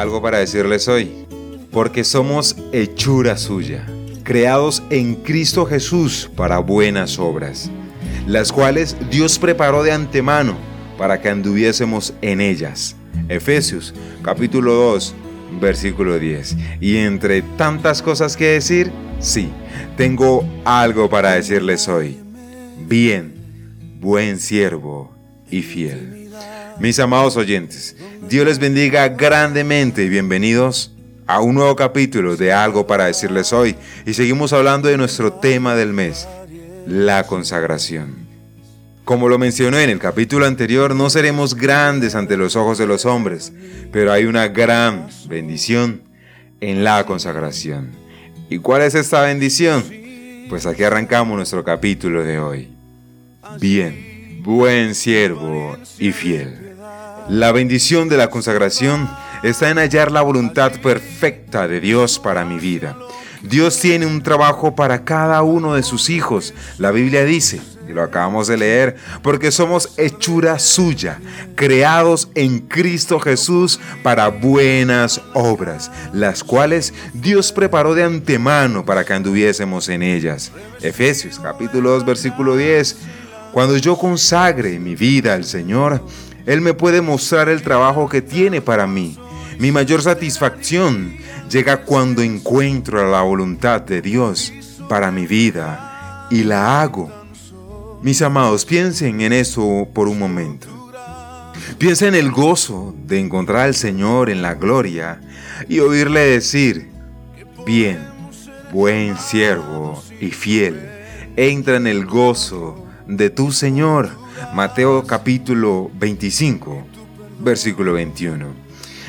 algo para decirles hoy, porque somos hechura suya, creados en Cristo Jesús para buenas obras, las cuales Dios preparó de antemano para que anduviésemos en ellas. Efesios capítulo 2, versículo 10. Y entre tantas cosas que decir, sí, tengo algo para decirles hoy. Bien, buen siervo y fiel. Mis amados oyentes, Dios les bendiga grandemente y bienvenidos a un nuevo capítulo de Algo para decirles hoy. Y seguimos hablando de nuestro tema del mes, la consagración. Como lo mencioné en el capítulo anterior, no seremos grandes ante los ojos de los hombres, pero hay una gran bendición en la consagración. ¿Y cuál es esta bendición? Pues aquí arrancamos nuestro capítulo de hoy. Bien, buen siervo y fiel. La bendición de la consagración está en hallar la voluntad perfecta de Dios para mi vida. Dios tiene un trabajo para cada uno de sus hijos. La Biblia dice, y lo acabamos de leer, porque somos hechura suya, creados en Cristo Jesús para buenas obras, las cuales Dios preparó de antemano para que anduviésemos en ellas. Efesios capítulo 2 versículo 10. Cuando yo consagre mi vida al Señor, Él me puede mostrar el trabajo que tiene para mí. Mi mayor satisfacción llega cuando encuentro la voluntad de Dios para mi vida y la hago mis amados, piensen en eso por un momento. Piensen en el gozo de encontrar al Señor en la gloria y oírle decir, bien, buen siervo y fiel, entra en el gozo de tu Señor. Mateo capítulo 25, versículo 21.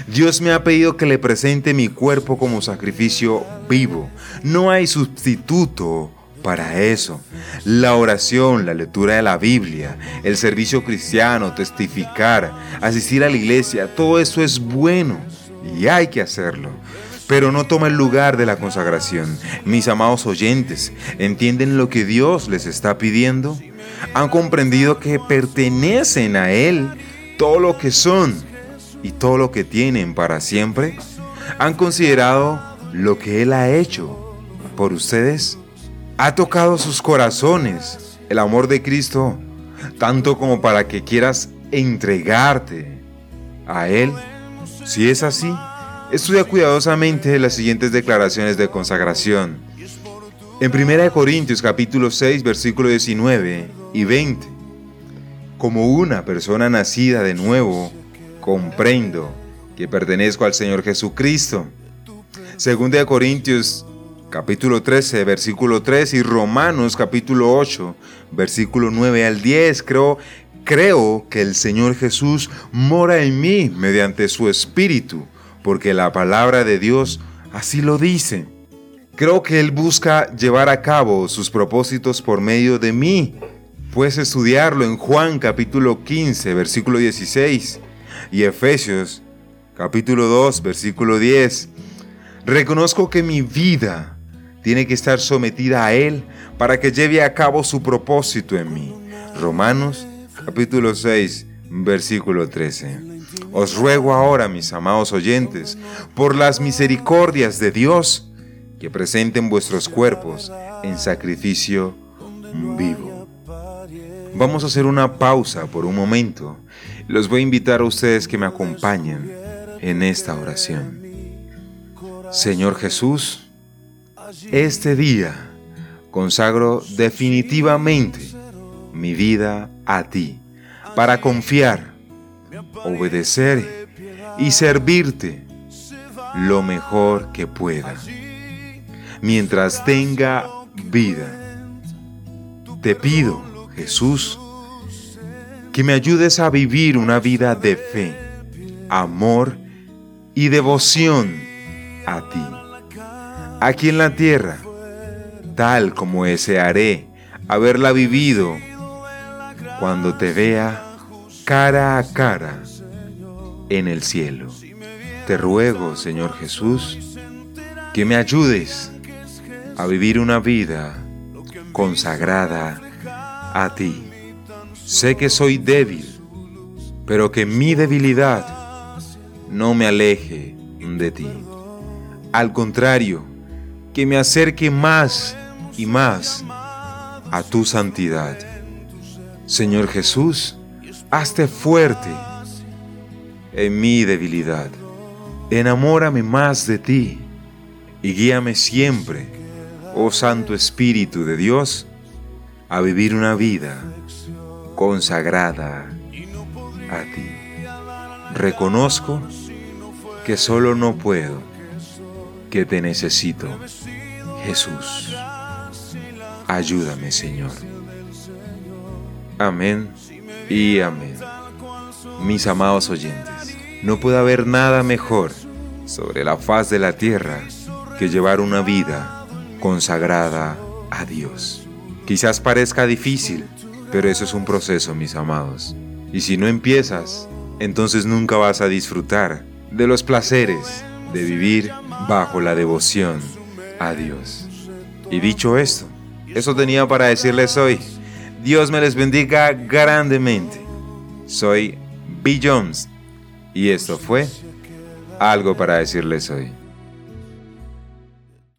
Dios me ha pedido que le presente mi cuerpo como sacrificio vivo. No hay sustituto para eso. La oración, la lectura de la Biblia, el servicio cristiano, testificar, asistir a la iglesia, todo eso es bueno y hay que hacerlo. Pero no toma el lugar de la consagración. Mis amados oyentes, ¿entienden lo que Dios les está pidiendo? ¿Han comprendido que pertenecen a Él todo lo que son y todo lo que tienen para siempre? ¿Han considerado lo que Él ha hecho por ustedes? ha tocado sus corazones el amor de Cristo, tanto como para que quieras entregarte a Él. Si es así, estudia cuidadosamente las siguientes declaraciones de consagración. En 1 Corintios capítulo 6 versículo 19 y 20. Como una persona nacida de nuevo, comprendo que pertenezco al Señor Jesucristo. 2 Corintios capítulo 13, versículo 3 y Romanos capítulo 8, versículo 9 al 10. Creo, creo que el Señor Jesús mora en mí mediante su Espíritu, porque la palabra de Dios así lo dice. Creo que Él busca llevar a cabo sus propósitos por medio de mí. Puedes estudiarlo en Juan capítulo 15, versículo 16 y Efesios capítulo 2, versículo 10. Reconozco que mi vida tiene que estar sometida a Él para que lleve a cabo su propósito en mí. Romanos capítulo 6, versículo 13. Os ruego ahora, mis amados oyentes, por las misericordias de Dios, que presenten vuestros cuerpos en sacrificio vivo. Vamos a hacer una pausa por un momento. Los voy a invitar a ustedes que me acompañen en esta oración. Señor Jesús, este día consagro definitivamente mi vida a ti para confiar, obedecer y servirte lo mejor que pueda. Mientras tenga vida, te pido, Jesús, que me ayudes a vivir una vida de fe, amor y devoción a ti aquí en la tierra, tal como desearé haberla vivido cuando te vea cara a cara en el cielo. Te ruego, Señor Jesús, que me ayudes a vivir una vida consagrada a ti. Sé que soy débil, pero que mi debilidad no me aleje de ti. Al contrario, que me acerque más y más a tu santidad. Señor Jesús, hazte fuerte en mi debilidad. Enamórame más de ti y guíame siempre, oh Santo Espíritu de Dios, a vivir una vida consagrada a ti. Reconozco que solo no puedo, que te necesito. Jesús, ayúdame Señor. Amén y amén. Mis amados oyentes, no puede haber nada mejor sobre la faz de la tierra que llevar una vida consagrada a Dios. Quizás parezca difícil, pero eso es un proceso, mis amados. Y si no empiezas, entonces nunca vas a disfrutar de los placeres de vivir bajo la devoción a Dios. Y dicho esto, eso tenía para decirles hoy. Dios me les bendiga grandemente. Soy B. Jones y esto fue algo para decirles hoy.